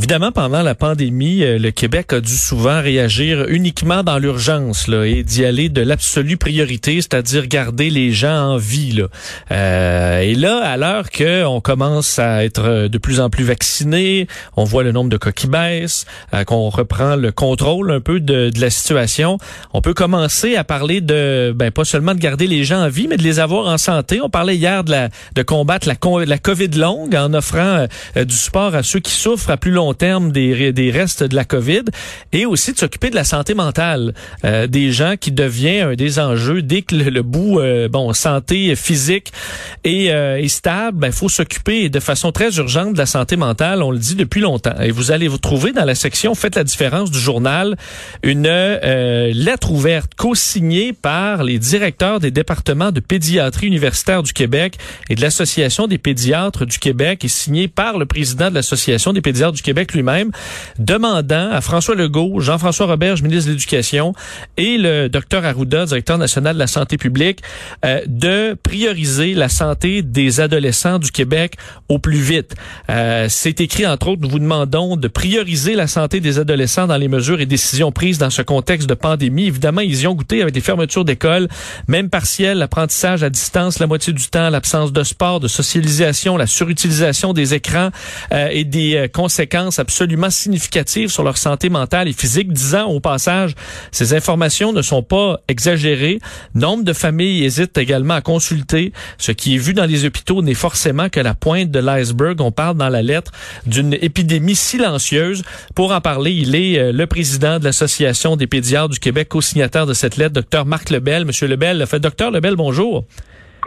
Évidemment, pendant la pandémie, euh, le Québec a dû souvent réagir uniquement dans l'urgence et d'y aller de l'absolue priorité, c'est-à-dire garder les gens en vie. Là. Euh, et là, à l'heure qu'on commence à être de plus en plus vaccinés, on voit le nombre de cas qui baisse, euh, qu'on reprend le contrôle un peu de, la situation, on peut commencer à parler de, ben pas seulement de garder les gens en vie, mais de les avoir en santé. On parlait hier de, la, de combattre la, COVID longue en offrant euh, du support à ceux qui souffrent à plus long terme des, des restes de la COVID et aussi de s'occuper de la santé mentale euh, des gens qui devient un des enjeux dès que le, bout euh, bon santé physique est, euh, est stable, il ben, faut s'occuper de façon très urgente de la santé mentale, on le dit depuis longtemps. Et vous allez vous trouver dans la section Faites la différence du journal une euh, lettre ouverte co-signée par les directeurs des départements de pédiatrie universitaire du Québec et de l'Association des pédiatres du Québec et signée par le président de l'Association des pédiatres du Québec lui-même, demandant à François Legault, Jean-François Roberge, ministre de l'Éducation, et le docteur Arruda, directeur national de la santé publique, euh, de prioriser la santé des adolescents du Québec au plus vite. Euh, c'est écrit, entre autres, nous vous demandons de prioriser la santé des adolescents dans les mesures et décisions prises dans ce contexte de pandémie. Évidemment, ils y ont goûté avec des fermetures d'écoles, même partielles, l'apprentissage à distance la moitié du temps, l'absence de sport, de socialisation, la surutilisation des écrans euh, et des conséquences absolument significatives sur leur santé mentale et physique, disant au passage, ces informations ne sont pas exagérées. Nombre de familles hésitent également à consulter. Ce qui est vu dans les hôpitaux n'est forcément que la pointe de l'iceberg. On parle dans la lettre d'une épidémie silencieuse. Pour en parler, il est euh, le président de l'Association des pédiatres du Québec, co-signataire de cette lettre, docteur Marc Lebel. Monsieur Lebel, fait docteur Lebel, bonjour.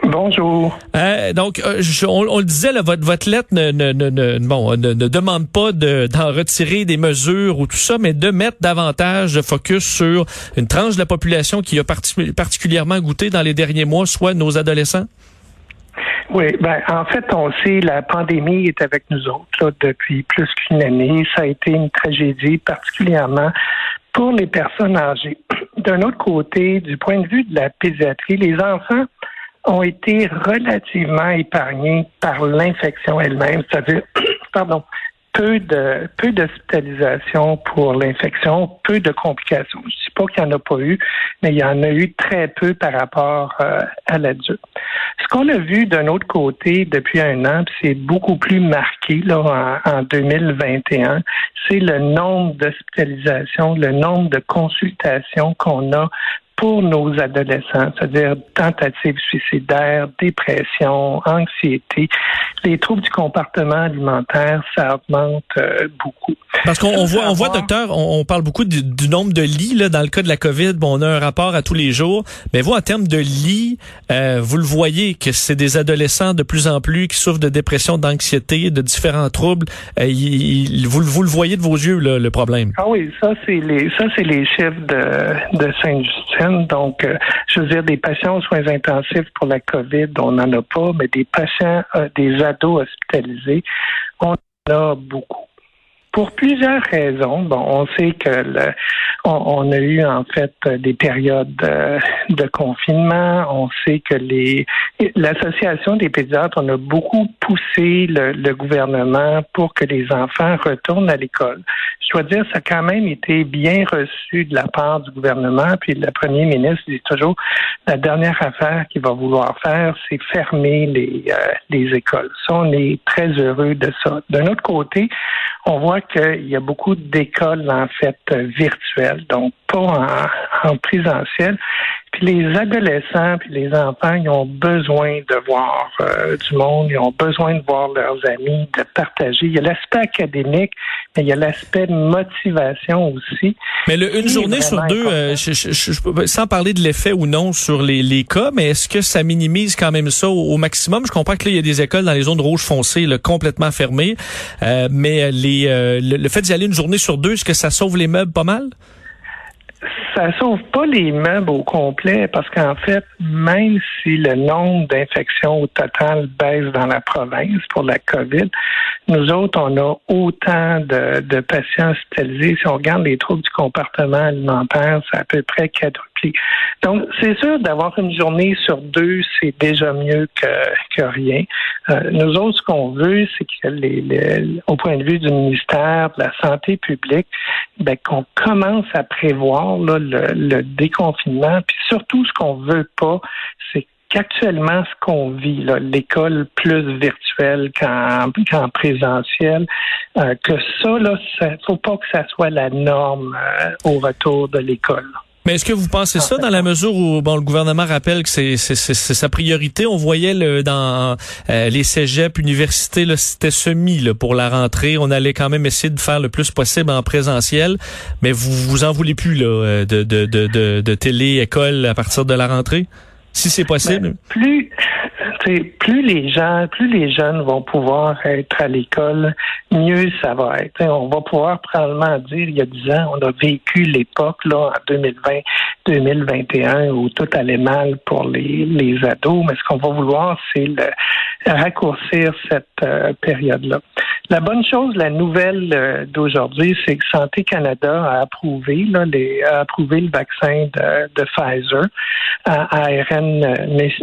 Bonjour. Euh, donc, euh, on, le disait, votre, votre lettre ne, ne, ne, bon, ne, demande pas d'en retirer des mesures ou tout ça, mais de mettre davantage de focus sur une tranche de la population qui a particulièrement goûté dans les derniers mois, soit nos adolescents? Oui, ben en fait, on sait la pandémie est avec nous autres depuis plus qu'une année. Ça a été une tragédie, particulièrement pour les personnes âgées. D'un autre côté, du point de vue de la pédiatrie, les enfants ont été relativement épargnés par l'infection elle-même, c'est-à-dire, pardon, peu de peu d'hospitalisation pour l'infection, peu de complications. Je ne dis pas qu'il n'y en a pas eu, mais il y en a eu très peu par rapport euh, à l'adulte. Ce qu'on a vu d'un autre côté depuis un an, c'est beaucoup plus marqué là en, en 2021, c'est le nombre d'hospitalisations, le nombre de consultations qu'on a pour nos adolescents, c'est-à-dire tentatives suicidaires, dépression, anxiété, les troubles du comportement alimentaire, ça augmente euh, beaucoup. Parce qu'on voit, on voit, docteur, on, parle beaucoup du, nombre de lits là, dans le cas de la COVID. Bon, on a un rapport à tous les jours, mais vous, en termes de lits, euh, vous le voyez que c'est des adolescents de plus en plus qui souffrent de dépression, d'anxiété, de différents troubles. Euh, vous, vous, le voyez de vos yeux le problème. Ah oui, ça c'est les, ça c'est les chiffres de, de Donc, euh, je veux dire, des patients aux soins intensifs pour la COVID, on n'en a pas, mais des patients, euh, des ados hospitalisés, on en a beaucoup. Pour plusieurs raisons. Bon, on sait que le, on, a eu en fait des périodes de, confinement. On sait que les l'association des pédiatres, on a beaucoup poussé le, gouvernement pour que les enfants retournent à l'école. Je dois dire, ça a quand même été bien reçu de la part du gouvernement. Puis le premier ministre dit toujours la dernière affaire qu'il va vouloir faire, c'est fermer les euh, les écoles. Ça, on est très heureux de ça. D'un autre côté, on voit qu'il y a beaucoup d'écoles, en fait, virtuelles, donc pas en, en présentiel. Puis les adolescents puis les enfants, ils ont besoin de voir euh, du monde, ils ont besoin de voir leurs amis, de partager. Il y a l'aspect académique, mais il y a l'aspect motivation aussi. Mais le, une journée sur deux, euh, sans parler de l'effet ou non sur les, les cas, mais est-ce que ça minimise quand même ça au, maximum? Je comprends que là, il y a des écoles dans les zones rouges foncées là, complètement fermées, euh, mais les, le, le fait d'y aller une journée sur deux, est-ce que ça sauve les meubles pas mal? Ça sauve pas les meubles au complet parce qu'en fait, même si le nombre d'infections au total baisse dans la province pour la COVID, nous autres, on a autant de, de patients hospitalisés. Si on regarde les troubles du comportement alimentaire, c'est à peu près quadruplé. Donc, c'est sûr d'avoir une journée sur deux, c'est déjà mieux que, que rien. Euh, nous autres, ce qu'on veut, c'est que les, au point de vue du ministère de la Santé publique, ben, qu'on commence à prévoir le, déconfinement. Puis surtout, ce qu'on veut pas, c'est qu'actuellement, ce qu'on vit, l'école plus virtuelle qu'en présentiel, euh, que ça, là, faut pas que ça soit la norme euh, au retour de l'école. Mais est-ce que vous pensez ça dans la mesure où bon le gouvernement rappelle que c'est sa priorité? On voyait le, dans euh, les cégeps, universités, c'était semi là, pour la rentrée. On allait quand même essayer de faire le plus possible en présentiel, mais vous vous en voulez plus là, de, de, de, de télé école à partir de la rentrée? Si c'est possible. Ben, plus plus les gens, plus les jeunes vont pouvoir être à l'école, mieux ça va être. on va pouvoir probablement dire, il y a dix ans, on a vécu l'époque là en 2020, 2021 où tout allait mal pour les, les ados, mais ce qu'on va vouloir, c'est raccourcir cette euh, période-là. La bonne chose, la nouvelle euh, d'aujourd'hui, c'est que Santé Canada a approuvé, là, a approuvé le vaccin de, de Pfizer à ARN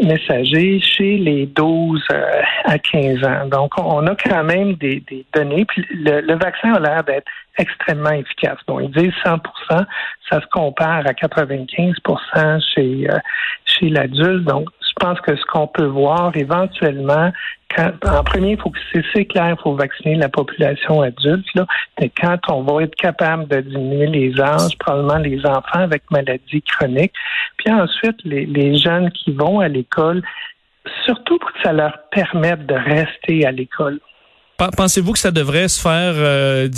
messager chez les 12 euh, à 15 ans. Donc, on a quand même des, données. Puis le, vaccin a l'air d'être extrêmement efficace. Donc, ils disent 100 ça se compare à 95 chez, chez l'adulte. Donc, je pense que ce qu'on peut voir éventuellement, en premier, il faut que c'est clair, il faut vacciner la population adulte. Là, quand on va être capable de diminuer les âges, probablement les enfants avec maladies chroniques, puis ensuite les jeunes qui vont à l'école, surtout pour que ça leur permette de rester à l'école. Pensez-vous que ça devrait se faire, euh,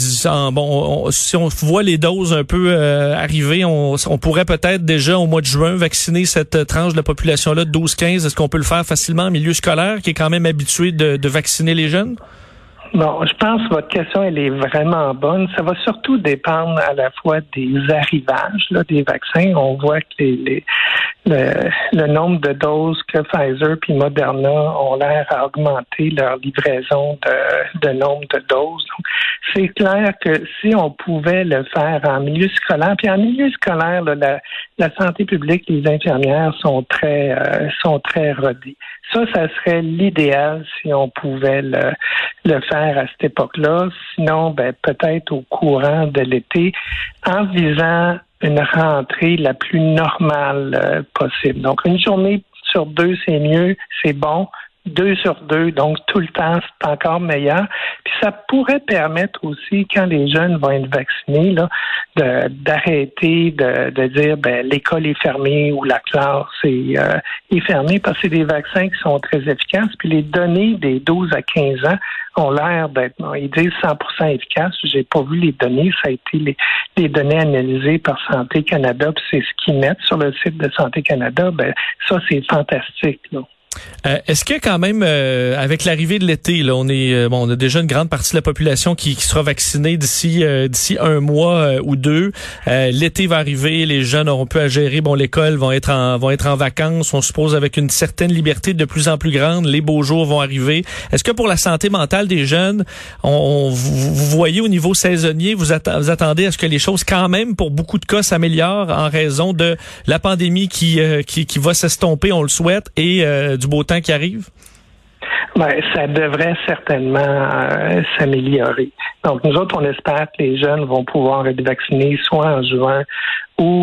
bon, si on voit les doses un peu euh, arriver, on, pourrait peut-être déjà au mois de juin vacciner cette tranche de la population-là de 12-15. Est-ce qu'on peut le faire facilement en milieu scolaire, qui est quand même habitué de vacciner les jeunes? Bon, je pense que votre question, elle est vraiment bonne. Ça va surtout dépendre à la fois des arrivages là, des vaccins. On voit que les, le, nombre de doses que Pfizer puis Moderna ont l'air à augmenter leur livraison de, de nombre de doses. Donc, c'est clair que si on pouvait le faire en milieu scolaire, puis en milieu scolaire, la, la santé publique, les infirmières sont très euh, sont très rodées. Ça, ça serait l'idéal si on pouvait le, le faire à cette époque-là. Sinon, ben, peut-être au courant de l'été, en visant une rentrée la plus normale euh, possible. Donc, une journée sur deux, c'est mieux, c'est bon deux sur deux, donc tout le temps, c'est encore meilleur. Puis ça pourrait permettre aussi, quand les jeunes vont être vaccinés, là, d'arrêter de, de, dire ben l'école est fermée ou la classe est, euh, est fermée parce que c'est des vaccins qui sont très efficaces. Puis les données des 12 à 15 ans ont l'air d'être, ils disent 100% efficaces. J'ai pas vu les données, ça a été les, les données analysées par Santé Canada, puis c'est ce qu'ils mettent sur le site de Santé Canada. Ben ça c'est fantastique. Là. Euh, est-ce que quand même, euh, avec l'arrivée de l'été, là, on est euh, bon, on a déjà une grande partie de la population qui, qui sera vaccinée d'ici d'ici un mois ou deux. l'été va arriver, les jeunes auront pu à gérer. Bon, l'école vont être en vont être en vacances. On suppose avec une certaine liberté de plus en plus grande. Les beaux jours vont arriver. Est-ce que pour la santé mentale des jeunes, on, vous, voyez au niveau saisonnier, vous, vous, attendez à ce que les choses quand même, pour beaucoup de cas, s'améliorent en raison de la pandémie qui qui, qui va s'estomper, on le souhaite, et du beau temps qui arrive? Ben, ça devrait certainement euh, s'améliorer. Donc, nous autres, on espère que les jeunes vont pouvoir être vaccinés soit en juin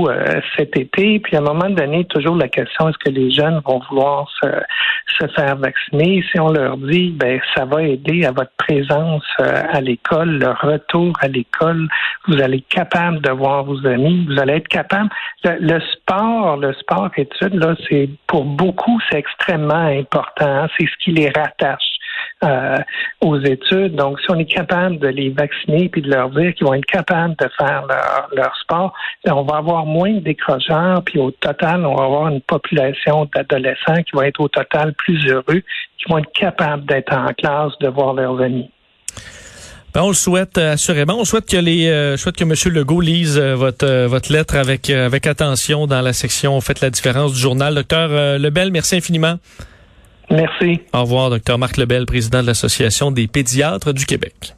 euh, cet été. Puis à un moment donné, toujours la question est-ce que les jeunes vont vouloir se, faire vacciner? Si on leur dit, ben ça va aider à votre présence euh, à l'école, le retour à l'école, vous allez être capable de voir vos amis, vous allez être capable. Le, sport, le sport études là, c'est pour beaucoup c'est extrêmement important. C'est ce qui les rattache euh, aux études. Donc, si on est capable de les vacciner puis de leur dire qu'ils vont être capables de faire leur, sport, ben, on va avoir moins de décrocheurs, puis au total, on va avoir une population d'adolescents qui va être au total plus heureux, qui vont être capables d'être en classe, de voir leurs amis. Ben, on le souhaite euh, assurément. On souhaite que les, euh, que Monsieur Legault lise votre votre lettre avec avec attention dans la section Faites la différence du journal. Docteur Lebel, merci infiniment. Merci. Au revoir, Dr. Marc Lebel, président de l'Association des pédiatres du Québec.